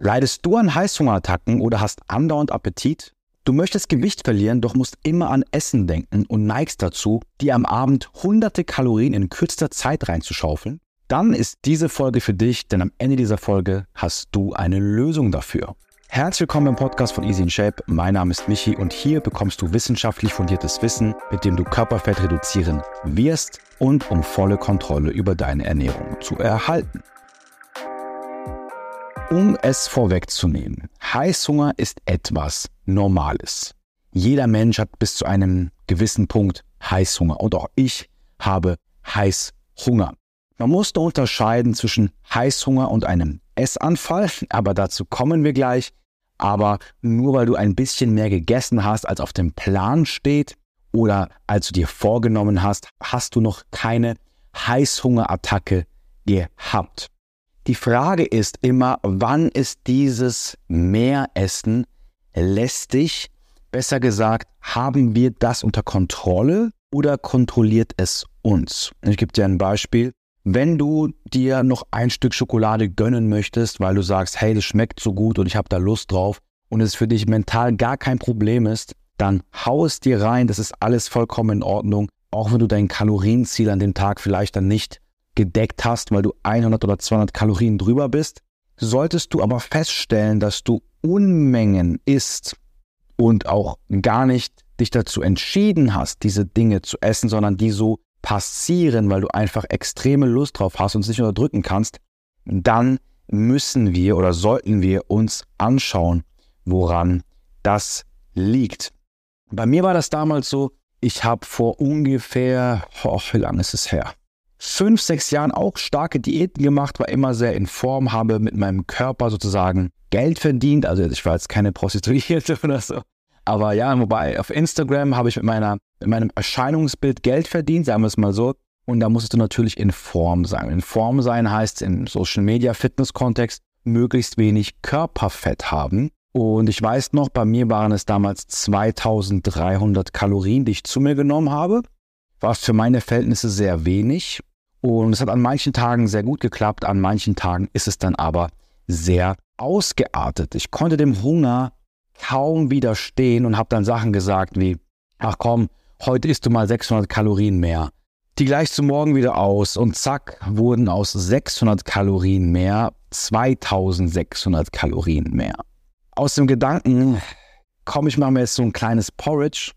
Leidest du an Heißhungerattacken oder hast andauernd Appetit? Du möchtest Gewicht verlieren, doch musst immer an Essen denken und neigst dazu, dir am Abend hunderte Kalorien in kürzester Zeit reinzuschaufeln? Dann ist diese Folge für dich, denn am Ende dieser Folge hast du eine Lösung dafür. Herzlich willkommen im Podcast von Easy in Shape. Mein Name ist Michi und hier bekommst du wissenschaftlich fundiertes Wissen, mit dem du Körperfett reduzieren wirst und um volle Kontrolle über deine Ernährung zu erhalten. Um es vorwegzunehmen, Heißhunger ist etwas Normales. Jeder Mensch hat bis zu einem gewissen Punkt Heißhunger und auch ich habe Heißhunger. Man muss da unterscheiden zwischen Heißhunger und einem Essanfall, aber dazu kommen wir gleich. Aber nur weil du ein bisschen mehr gegessen hast, als auf dem Plan steht oder als du dir vorgenommen hast, hast du noch keine Heißhungerattacke gehabt. Die Frage ist immer, wann ist dieses Mehressen lästig? Besser gesagt, haben wir das unter Kontrolle oder kontrolliert es uns? Ich gebe dir ein Beispiel. Wenn du dir noch ein Stück Schokolade gönnen möchtest, weil du sagst, hey, das schmeckt so gut und ich habe da Lust drauf und es für dich mental gar kein Problem ist, dann hau es dir rein, das ist alles vollkommen in Ordnung, auch wenn du dein Kalorienziel an dem Tag vielleicht dann nicht gedeckt hast, weil du 100 oder 200 Kalorien drüber bist. Solltest du aber feststellen, dass du Unmengen isst und auch gar nicht dich dazu entschieden hast, diese Dinge zu essen, sondern die so passieren, weil du einfach extreme Lust drauf hast und es nicht unterdrücken kannst, dann müssen wir oder sollten wir uns anschauen, woran das liegt. Bei mir war das damals so, ich habe vor ungefähr, oh, wie lange ist es her? Fünf, sechs Jahren auch starke Diäten gemacht, war immer sehr in Form, habe mit meinem Körper sozusagen Geld verdient. Also ich war jetzt keine Prostituierte oder so. Aber ja, wobei auf Instagram habe ich mit, meiner, mit meinem Erscheinungsbild Geld verdient, sagen wir es mal so. Und da musstest du natürlich in Form sein. In Form sein heißt im Social Media Fitness Kontext möglichst wenig Körperfett haben. Und ich weiß noch, bei mir waren es damals 2300 Kalorien, die ich zu mir genommen habe. War für meine Verhältnisse sehr wenig. Und es hat an manchen Tagen sehr gut geklappt, an manchen Tagen ist es dann aber sehr ausgeartet. Ich konnte dem Hunger kaum widerstehen und habe dann Sachen gesagt wie, ach komm, heute isst du mal 600 Kalorien mehr. Die gleichst du morgen wieder aus und zack, wurden aus 600 Kalorien mehr 2600 Kalorien mehr. Aus dem Gedanken, komm, ich mache mir jetzt so ein kleines Porridge,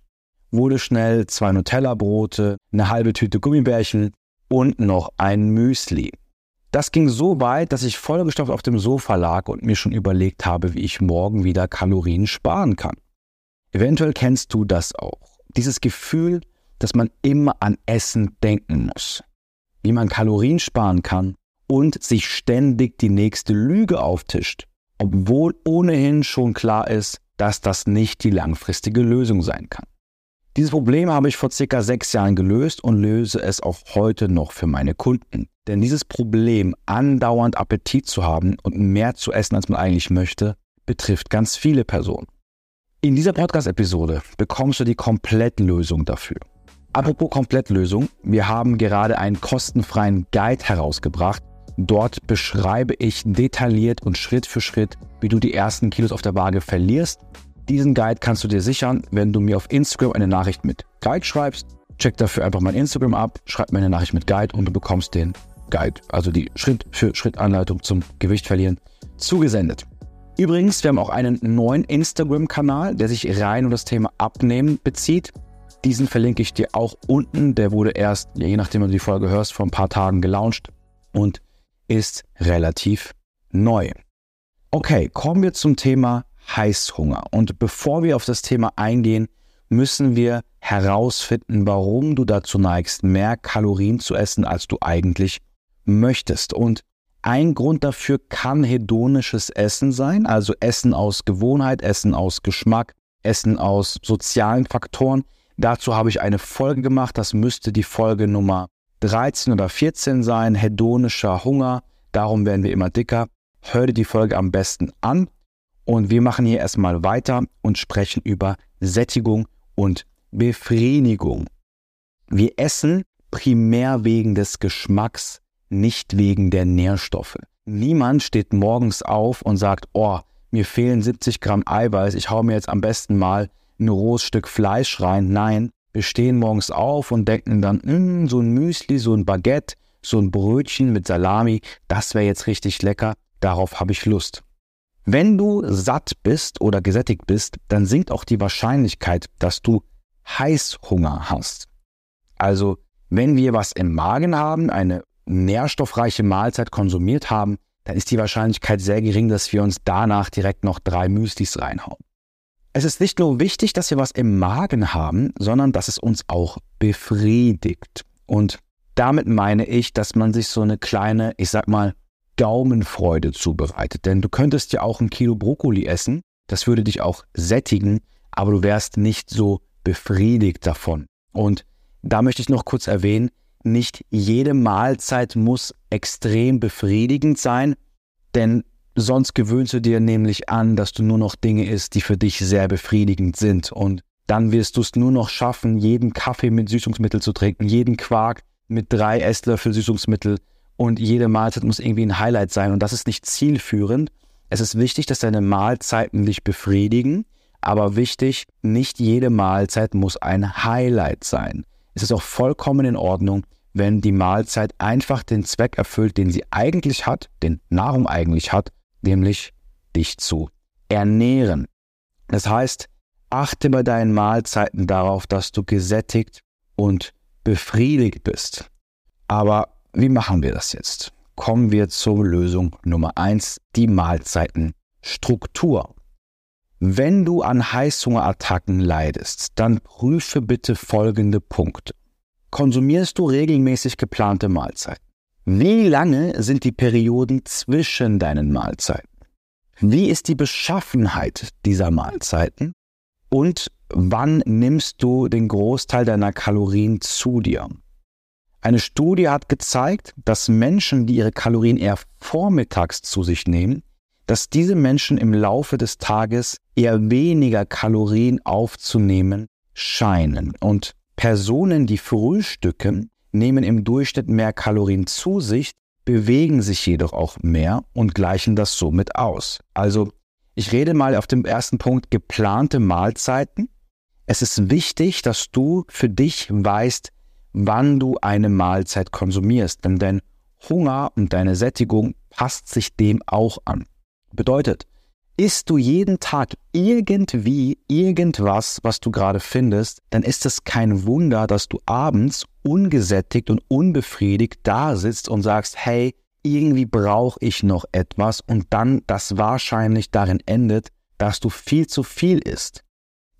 wurde schnell zwei Nutella-Brote, eine halbe Tüte Gummibärchen und noch ein Müsli. Das ging so weit, dass ich vollgestopft auf dem Sofa lag und mir schon überlegt habe, wie ich morgen wieder Kalorien sparen kann. Eventuell kennst du das auch. Dieses Gefühl, dass man immer an Essen denken muss. Wie man Kalorien sparen kann und sich ständig die nächste Lüge auftischt, obwohl ohnehin schon klar ist, dass das nicht die langfristige Lösung sein kann. Dieses Problem habe ich vor circa sechs Jahren gelöst und löse es auch heute noch für meine Kunden. Denn dieses Problem, andauernd Appetit zu haben und mehr zu essen, als man eigentlich möchte, betrifft ganz viele Personen. In dieser Podcast-Episode bekommst du die Komplettlösung dafür. Apropos Komplettlösung, wir haben gerade einen kostenfreien Guide herausgebracht. Dort beschreibe ich detailliert und Schritt für Schritt, wie du die ersten Kilos auf der Waage verlierst diesen Guide kannst du dir sichern, wenn du mir auf Instagram eine Nachricht mit Guide schreibst. Check dafür einfach mein Instagram ab, schreib mir eine Nachricht mit Guide und du bekommst den Guide, also die Schritt für Schritt Anleitung zum Gewicht verlieren, zugesendet. Übrigens, wir haben auch einen neuen Instagram-Kanal, der sich rein um das Thema Abnehmen bezieht. Diesen verlinke ich dir auch unten. Der wurde erst, je nachdem du die Folge hörst, vor ein paar Tagen gelauncht und ist relativ neu. Okay, kommen wir zum Thema Heißhunger. Und bevor wir auf das Thema eingehen, müssen wir herausfinden, warum du dazu neigst, mehr Kalorien zu essen, als du eigentlich möchtest. Und ein Grund dafür kann hedonisches Essen sein, also Essen aus Gewohnheit, Essen aus Geschmack, Essen aus sozialen Faktoren. Dazu habe ich eine Folge gemacht, das müsste die Folge Nummer 13 oder 14 sein, hedonischer Hunger, darum werden wir immer dicker. Hör dir die Folge am besten an. Und wir machen hier erstmal weiter und sprechen über Sättigung und Befriedigung. Wir essen primär wegen des Geschmacks, nicht wegen der Nährstoffe. Niemand steht morgens auf und sagt, oh, mir fehlen 70 Gramm Eiweiß, ich hau mir jetzt am besten mal ein rohes Stück Fleisch rein. Nein, wir stehen morgens auf und denken dann, mm, so ein Müsli, so ein Baguette, so ein Brötchen mit Salami, das wäre jetzt richtig lecker, darauf habe ich Lust. Wenn du satt bist oder gesättigt bist, dann sinkt auch die Wahrscheinlichkeit, dass du Heißhunger hast. Also, wenn wir was im Magen haben, eine nährstoffreiche Mahlzeit konsumiert haben, dann ist die Wahrscheinlichkeit sehr gering, dass wir uns danach direkt noch drei Müslis reinhauen. Es ist nicht nur wichtig, dass wir was im Magen haben, sondern dass es uns auch befriedigt. Und damit meine ich, dass man sich so eine kleine, ich sag mal, Gaumenfreude zubereitet. Denn du könntest ja auch ein Kilo Brokkoli essen, das würde dich auch sättigen, aber du wärst nicht so befriedigt davon. Und da möchte ich noch kurz erwähnen, nicht jede Mahlzeit muss extrem befriedigend sein, denn sonst gewöhnst du dir nämlich an, dass du nur noch Dinge isst, die für dich sehr befriedigend sind. Und dann wirst du es nur noch schaffen, jeden Kaffee mit Süßungsmittel zu trinken, jeden Quark mit drei Esslöffel Süßungsmittel und jede Mahlzeit muss irgendwie ein Highlight sein. Und das ist nicht zielführend. Es ist wichtig, dass deine Mahlzeiten dich befriedigen, aber wichtig, nicht jede Mahlzeit muss ein Highlight sein. Es ist auch vollkommen in Ordnung, wenn die Mahlzeit einfach den Zweck erfüllt, den sie eigentlich hat, den Nahrung eigentlich hat, nämlich dich zu ernähren. Das heißt, achte bei deinen Mahlzeiten darauf, dass du gesättigt und befriedigt bist. Aber wie machen wir das jetzt? Kommen wir zur Lösung Nummer eins: die Mahlzeitenstruktur. Wenn du an Heißhungerattacken leidest, dann prüfe bitte folgende Punkte. Konsumierst du regelmäßig geplante Mahlzeiten? Wie lange sind die Perioden zwischen deinen Mahlzeiten? Wie ist die Beschaffenheit dieser Mahlzeiten? Und wann nimmst du den Großteil deiner Kalorien zu dir? Eine Studie hat gezeigt, dass Menschen, die ihre Kalorien eher vormittags zu sich nehmen, dass diese Menschen im Laufe des Tages eher weniger Kalorien aufzunehmen scheinen. Und Personen, die frühstücken, nehmen im Durchschnitt mehr Kalorien zu sich, bewegen sich jedoch auch mehr und gleichen das somit aus. Also ich rede mal auf dem ersten Punkt geplante Mahlzeiten. Es ist wichtig, dass du für dich weißt, wann du eine Mahlzeit konsumierst, denn dein Hunger und deine Sättigung passt sich dem auch an. Bedeutet, isst du jeden Tag irgendwie irgendwas, was du gerade findest, dann ist es kein Wunder, dass du abends ungesättigt und unbefriedigt da sitzt und sagst, hey, irgendwie brauche ich noch etwas und dann das wahrscheinlich darin endet, dass du viel zu viel isst.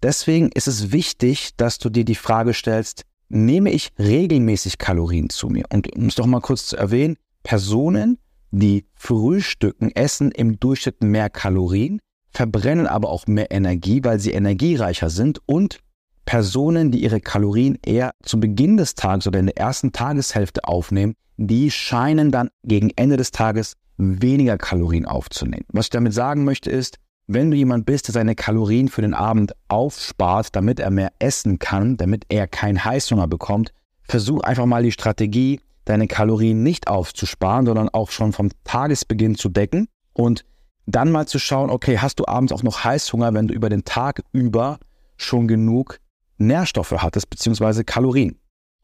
Deswegen ist es wichtig, dass du dir die Frage stellst, nehme ich regelmäßig Kalorien zu mir? Und um es doch mal kurz zu erwähnen, Personen, die frühstücken, essen im Durchschnitt mehr Kalorien, verbrennen aber auch mehr Energie, weil sie energiereicher sind und Personen, die ihre Kalorien eher zu Beginn des Tages oder in der ersten Tageshälfte aufnehmen, die scheinen dann gegen Ende des Tages weniger Kalorien aufzunehmen. Was ich damit sagen möchte ist, wenn du jemand bist, der seine Kalorien für den Abend aufspart, damit er mehr essen kann, damit er keinen Heißhunger bekommt, versuch einfach mal die Strategie, deine Kalorien nicht aufzusparen, sondern auch schon vom Tagesbeginn zu decken und dann mal zu schauen, okay, hast du abends auch noch Heißhunger, wenn du über den Tag über schon genug Nährstoffe hattest, beziehungsweise Kalorien.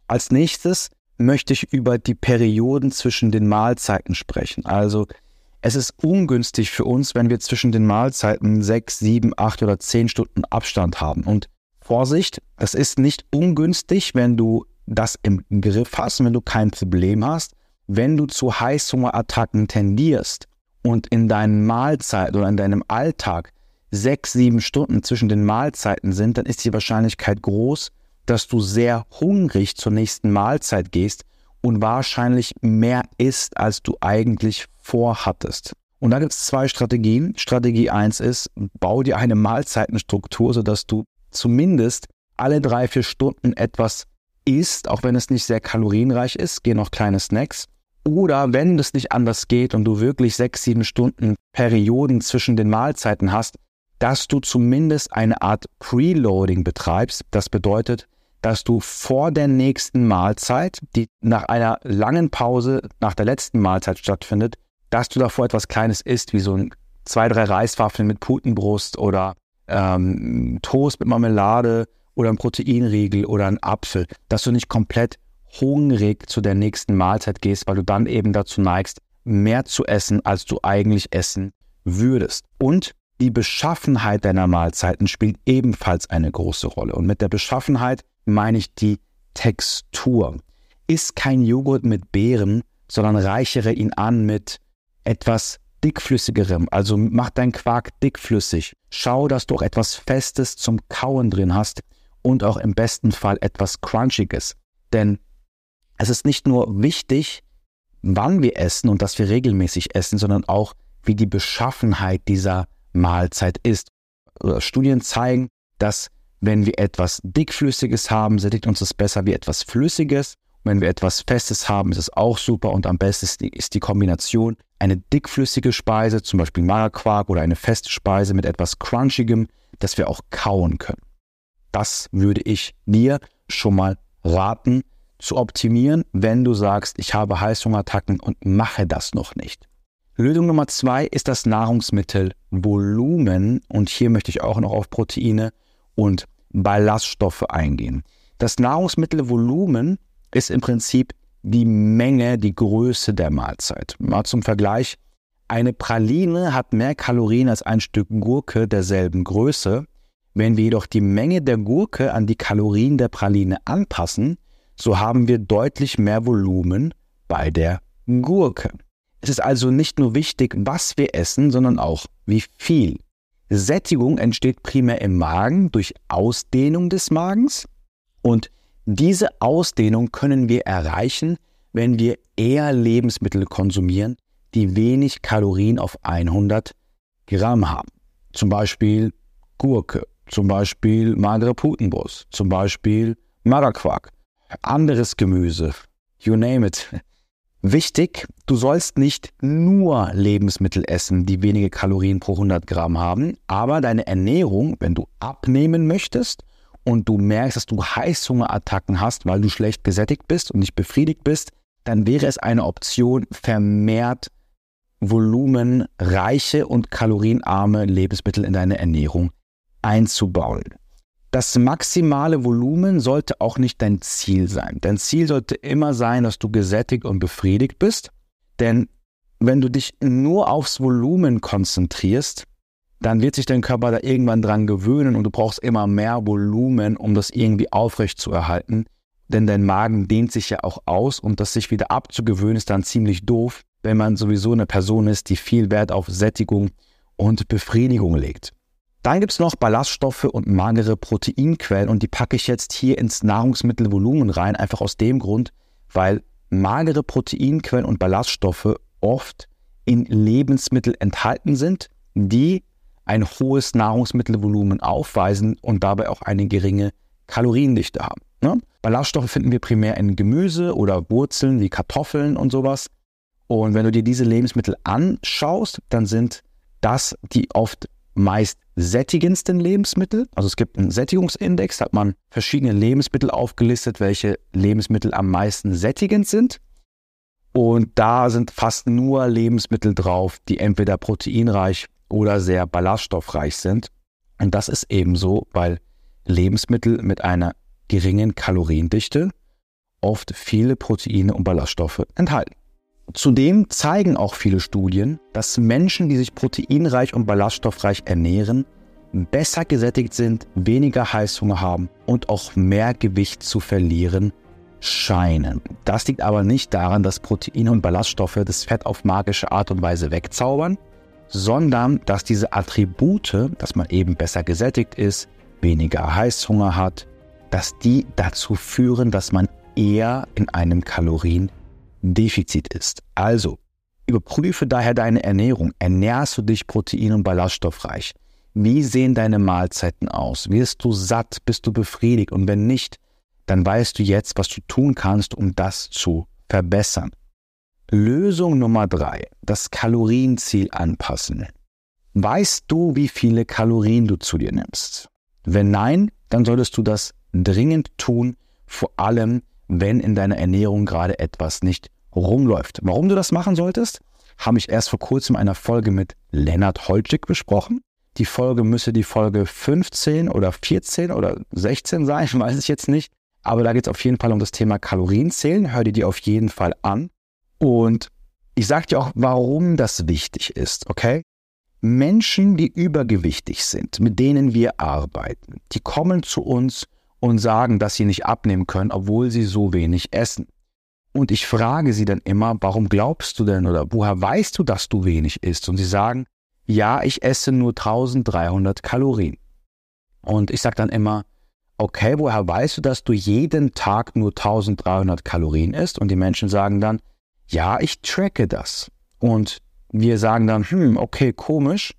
Als nächstes möchte ich über die Perioden zwischen den Mahlzeiten sprechen. Also es ist ungünstig für uns, wenn wir zwischen den Mahlzeiten sechs, sieben, acht oder zehn Stunden Abstand haben. Und Vorsicht, es ist nicht ungünstig, wenn du das im Griff hast, wenn du kein Problem hast, wenn du zu Heißhungerattacken tendierst und in deinen Mahlzeiten oder in deinem Alltag sechs, sieben Stunden zwischen den Mahlzeiten sind, dann ist die Wahrscheinlichkeit groß, dass du sehr hungrig zur nächsten Mahlzeit gehst und wahrscheinlich mehr isst, als du eigentlich vorhattest. Und da gibt es zwei Strategien. Strategie eins ist, bau dir eine Mahlzeitenstruktur, sodass du zumindest alle drei, vier Stunden etwas isst, auch wenn es nicht sehr kalorienreich ist, geh noch kleine Snacks. Oder wenn es nicht anders geht und du wirklich sechs, sieben Stunden Perioden zwischen den Mahlzeiten hast, dass du zumindest eine Art Preloading betreibst. Das bedeutet, dass du vor der nächsten Mahlzeit, die nach einer langen Pause nach der letzten Mahlzeit stattfindet, dass du davor etwas Kleines isst, wie so ein zwei, drei Reiswaffeln mit Putenbrust oder ähm, Toast mit Marmelade oder ein Proteinriegel oder ein Apfel, dass du nicht komplett hungrig zu der nächsten Mahlzeit gehst, weil du dann eben dazu neigst, mehr zu essen, als du eigentlich essen würdest. Und die Beschaffenheit deiner Mahlzeiten spielt ebenfalls eine große Rolle. Und mit der Beschaffenheit meine ich die Textur. Iss kein Joghurt mit Beeren, sondern reichere ihn an mit etwas dickflüssigerem. Also mach dein Quark dickflüssig. Schau, dass du auch etwas Festes zum Kauen drin hast und auch im besten Fall etwas Crunchiges. Denn es ist nicht nur wichtig, wann wir essen und dass wir regelmäßig essen, sondern auch, wie die Beschaffenheit dieser Mahlzeit ist. Studien zeigen, dass wenn wir etwas Dickflüssiges haben, sättigt uns das besser wie etwas Flüssiges. wenn wir etwas Festes haben, ist es auch super und am besten ist die, Kombination eine dickflüssige Speise, zum Beispiel Magerquark oder eine feste Speise mit etwas Crunchigem, dass wir auch kauen können. Das würde ich dir schon mal raten zu optimieren, wenn du sagst, ich habe Heißhungerattacken und mache das noch nicht. Lösung Nummer zwei ist das Nahrungsmittelvolumen und hier möchte ich auch noch auf Proteine und Ballaststoffe eingehen. Das Nahrungsmittelvolumen ist im Prinzip die Menge, die Größe der Mahlzeit. Mal zum Vergleich, eine Praline hat mehr Kalorien als ein Stück Gurke derselben Größe. Wenn wir jedoch die Menge der Gurke an die Kalorien der Praline anpassen, so haben wir deutlich mehr Volumen bei der Gurke. Es ist also nicht nur wichtig, was wir essen, sondern auch wie viel. Sättigung entsteht primär im Magen durch Ausdehnung des Magens und diese Ausdehnung können wir erreichen, wenn wir eher Lebensmittel konsumieren, die wenig Kalorien auf 100 Gramm haben. Zum Beispiel Gurke, zum Beispiel magere Putenbrust, zum Beispiel Magerquark, anderes Gemüse, you name it. Wichtig, du sollst nicht nur Lebensmittel essen, die wenige Kalorien pro 100 Gramm haben, aber deine Ernährung, wenn du abnehmen möchtest und du merkst, dass du Heißhungerattacken hast, weil du schlecht gesättigt bist und nicht befriedigt bist, dann wäre es eine Option, vermehrt volumenreiche und kalorienarme Lebensmittel in deine Ernährung einzubauen. Das maximale Volumen sollte auch nicht dein Ziel sein. Dein Ziel sollte immer sein, dass du gesättigt und befriedigt bist. Denn wenn du dich nur aufs Volumen konzentrierst, dann wird sich dein Körper da irgendwann dran gewöhnen und du brauchst immer mehr Volumen, um das irgendwie aufrecht zu erhalten. Denn dein Magen dehnt sich ja auch aus und das sich wieder abzugewöhnen ist dann ziemlich doof, wenn man sowieso eine Person ist, die viel Wert auf Sättigung und Befriedigung legt. Dann gibt es noch Ballaststoffe und magere Proteinquellen und die packe ich jetzt hier ins Nahrungsmittelvolumen rein, einfach aus dem Grund, weil magere Proteinquellen und Ballaststoffe oft in Lebensmitteln enthalten sind, die ein hohes Nahrungsmittelvolumen aufweisen und dabei auch eine geringe Kaloriendichte haben. Ne? Ballaststoffe finden wir primär in Gemüse oder Wurzeln wie Kartoffeln und sowas. Und wenn du dir diese Lebensmittel anschaust, dann sind das die oft meist sättigendsten Lebensmittel. Also es gibt einen Sättigungsindex, da hat man verschiedene Lebensmittel aufgelistet, welche Lebensmittel am meisten sättigend sind. Und da sind fast nur Lebensmittel drauf, die entweder proteinreich oder sehr ballaststoffreich sind. Und das ist ebenso, weil Lebensmittel mit einer geringen Kaloriendichte oft viele Proteine und Ballaststoffe enthalten. Zudem zeigen auch viele Studien, dass Menschen, die sich proteinreich und ballaststoffreich ernähren, besser gesättigt sind, weniger Heißhunger haben und auch mehr Gewicht zu verlieren scheinen. Das liegt aber nicht daran, dass Proteine und Ballaststoffe das Fett auf magische Art und Weise wegzaubern, sondern dass diese Attribute, dass man eben besser gesättigt ist, weniger Heißhunger hat, dass die dazu führen, dass man eher in einem Kalorien Defizit ist. Also, überprüfe daher deine Ernährung. Ernährst du dich protein- und ballaststoffreich? Wie sehen deine Mahlzeiten aus? Wirst du satt? Bist du befriedigt? Und wenn nicht, dann weißt du jetzt, was du tun kannst, um das zu verbessern. Lösung Nummer drei: Das Kalorienziel anpassen. Weißt du, wie viele Kalorien du zu dir nimmst? Wenn nein, dann solltest du das dringend tun, vor allem wenn in deiner Ernährung gerade etwas nicht rumläuft. Warum du das machen solltest? habe ich erst vor kurzem eine Folge mit Lennart Holczyk besprochen. Die Folge müsste die Folge 15 oder 14 oder 16 sein, weiß ich jetzt nicht. Aber da geht es auf jeden Fall um das Thema Kalorienzählen. Hör dir die auf jeden Fall an. Und ich sage dir auch, warum das wichtig ist, okay? Menschen, die übergewichtig sind, mit denen wir arbeiten, die kommen zu uns und sagen, dass sie nicht abnehmen können, obwohl sie so wenig essen. Und ich frage sie dann immer, warum glaubst du denn oder woher weißt du, dass du wenig isst? Und sie sagen, ja, ich esse nur 1300 Kalorien. Und ich sage dann immer, okay, woher weißt du, dass du jeden Tag nur 1300 Kalorien isst? Und die Menschen sagen dann, ja, ich tracke das. Und wir sagen dann, hm, okay, komisch.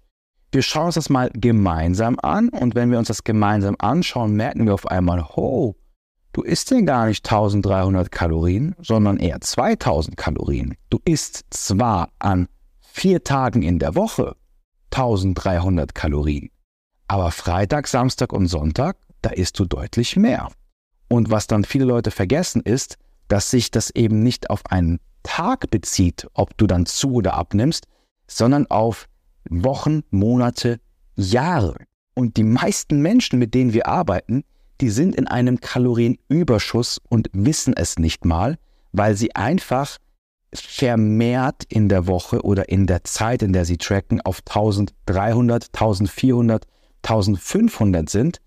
Wir schauen uns das mal gemeinsam an. Und wenn wir uns das gemeinsam anschauen, merken wir auf einmal, oh, Du isst ja gar nicht 1300 Kalorien, sondern eher 2000 Kalorien. Du isst zwar an vier Tagen in der Woche 1300 Kalorien, aber Freitag, Samstag und Sonntag, da isst du deutlich mehr. Und was dann viele Leute vergessen ist, dass sich das eben nicht auf einen Tag bezieht, ob du dann zu oder abnimmst, sondern auf Wochen, Monate, Jahre. Und die meisten Menschen, mit denen wir arbeiten, die sind in einem Kalorienüberschuss und wissen es nicht mal, weil sie einfach vermehrt in der Woche oder in der Zeit, in der sie tracken, auf 1300, 1400, 1500 sind,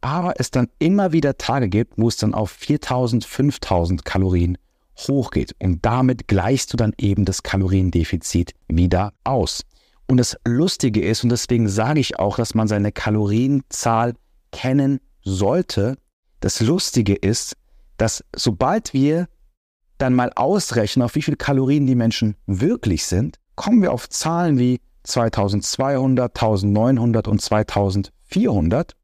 aber es dann immer wieder Tage gibt, wo es dann auf 4000, 5000 Kalorien hochgeht und damit gleichst du dann eben das Kaloriendefizit wieder aus. Und das Lustige ist, und deswegen sage ich auch, dass man seine Kalorienzahl kennen sollte. Das Lustige ist, dass sobald wir dann mal ausrechnen, auf wie viele Kalorien die Menschen wirklich sind, kommen wir auf Zahlen wie 2200, 1900 und 2400.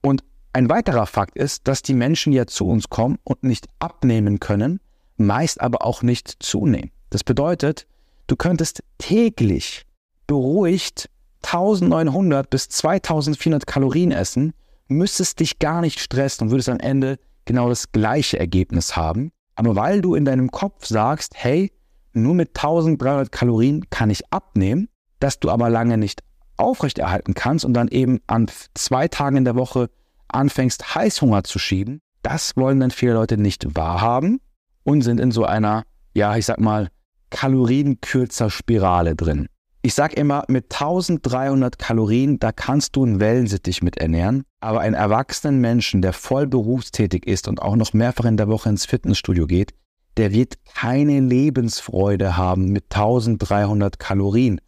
Und ein weiterer Fakt ist, dass die Menschen ja zu uns kommen und nicht abnehmen können, meist aber auch nicht zunehmen. Das bedeutet, du könntest täglich beruhigt 1900 bis 2400 Kalorien essen müsstest dich gar nicht stressen und würdest am Ende genau das gleiche Ergebnis haben. Aber weil du in deinem Kopf sagst, hey, nur mit 1300 Kalorien kann ich abnehmen, dass du aber lange nicht aufrechterhalten kannst und dann eben an zwei Tagen in der Woche anfängst, Heißhunger zu schieben, das wollen dann viele Leute nicht wahrhaben und sind in so einer, ja, ich sag mal, kalorienkürzer Spirale drin. Ich sage immer, mit 1300 Kalorien, da kannst du einen Wellensittich mit ernähren. Aber einen erwachsenen Menschen, der voll berufstätig ist und auch noch mehrfach in der Woche ins Fitnessstudio geht, der wird keine Lebensfreude haben mit 1300 Kalorien.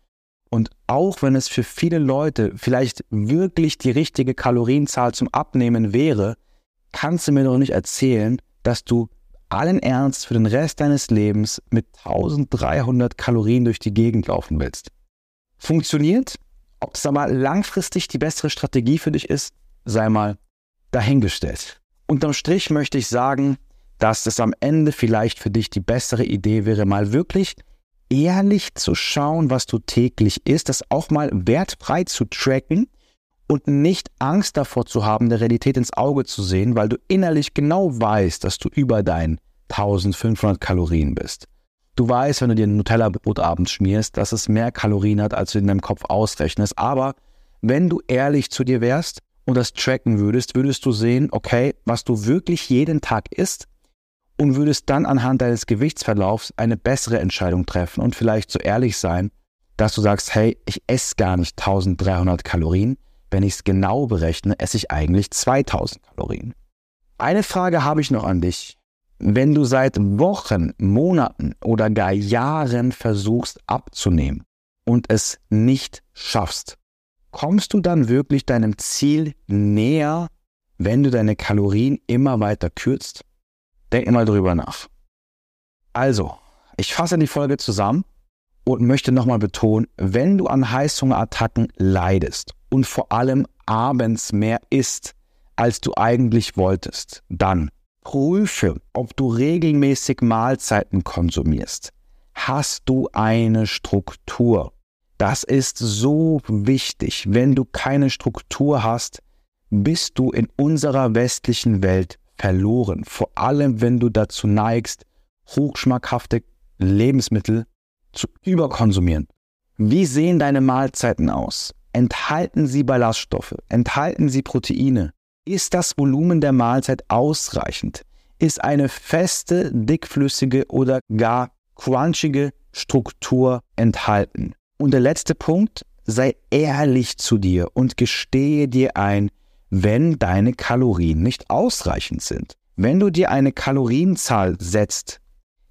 Und auch wenn es für viele Leute vielleicht wirklich die richtige Kalorienzahl zum Abnehmen wäre, kannst du mir doch nicht erzählen, dass du allen Ernst für den Rest deines Lebens mit 1300 Kalorien durch die Gegend laufen willst funktioniert. Ob es aber langfristig die bessere Strategie für dich ist, sei mal dahingestellt. Unterm Strich möchte ich sagen, dass es am Ende vielleicht für dich die bessere Idee wäre, mal wirklich ehrlich zu schauen, was du täglich isst, das auch mal wertfrei zu tracken und nicht Angst davor zu haben, der Realität ins Auge zu sehen, weil du innerlich genau weißt, dass du über deinen 1500 Kalorien bist. Du weißt, wenn du dir ein Nutella-Brot abends schmierst, dass es mehr Kalorien hat, als du in deinem Kopf ausrechnest. Aber wenn du ehrlich zu dir wärst und das tracken würdest, würdest du sehen, okay, was du wirklich jeden Tag isst und würdest dann anhand deines Gewichtsverlaufs eine bessere Entscheidung treffen und vielleicht so ehrlich sein, dass du sagst, hey, ich esse gar nicht 1300 Kalorien. Wenn ich es genau berechne, esse ich eigentlich 2000 Kalorien. Eine Frage habe ich noch an dich. Wenn du seit Wochen, Monaten oder gar Jahren versuchst abzunehmen und es nicht schaffst, kommst du dann wirklich deinem Ziel näher, wenn du deine Kalorien immer weiter kürzt? Denk mal drüber nach. Also, ich fasse die Folge zusammen und möchte nochmal betonen, wenn du an Heißhungerattacken leidest und vor allem abends mehr isst, als du eigentlich wolltest, dann Prüfe, ob du regelmäßig Mahlzeiten konsumierst. Hast du eine Struktur? Das ist so wichtig. Wenn du keine Struktur hast, bist du in unserer westlichen Welt verloren. Vor allem, wenn du dazu neigst, hochschmackhafte Lebensmittel zu überkonsumieren. Wie sehen deine Mahlzeiten aus? Enthalten sie Ballaststoffe? Enthalten sie Proteine? Ist das Volumen der Mahlzeit ausreichend? Ist eine feste, dickflüssige oder gar crunchige Struktur enthalten? Und der letzte Punkt, sei ehrlich zu dir und gestehe dir ein, wenn deine Kalorien nicht ausreichend sind. Wenn du dir eine Kalorienzahl setzt,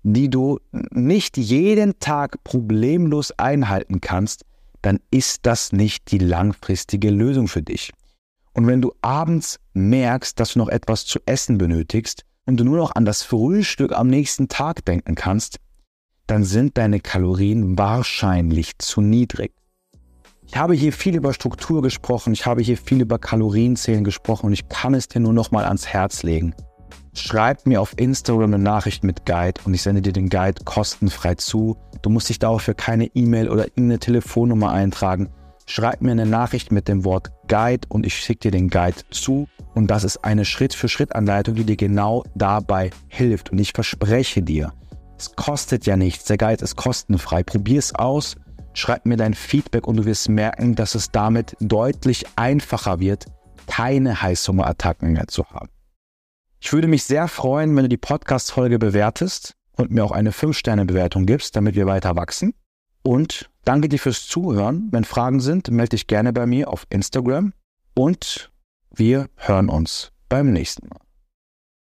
die du nicht jeden Tag problemlos einhalten kannst, dann ist das nicht die langfristige Lösung für dich. Und wenn du abends merkst, dass du noch etwas zu essen benötigst und du nur noch an das Frühstück am nächsten Tag denken kannst, dann sind deine Kalorien wahrscheinlich zu niedrig. Ich habe hier viel über Struktur gesprochen, ich habe hier viel über Kalorienzählen gesprochen und ich kann es dir nur noch mal ans Herz legen. Schreib mir auf Instagram eine Nachricht mit Guide und ich sende dir den Guide kostenfrei zu. Du musst dich dafür keine E-Mail oder irgendeine Telefonnummer eintragen. Schreib mir eine Nachricht mit dem Wort Guide und ich schicke dir den Guide zu. Und das ist eine Schritt-für-Schritt-Anleitung, die dir genau dabei hilft. Und ich verspreche dir, es kostet ja nichts. Der Guide ist kostenfrei. Probier es aus, schreib mir dein Feedback und du wirst merken, dass es damit deutlich einfacher wird, keine Heißhungerattacken mehr zu haben. Ich würde mich sehr freuen, wenn du die Podcast-Folge bewertest und mir auch eine 5-Sterne-Bewertung gibst, damit wir weiter wachsen. Und danke dir fürs Zuhören. Wenn Fragen sind, melde dich gerne bei mir auf Instagram und wir hören uns beim nächsten Mal.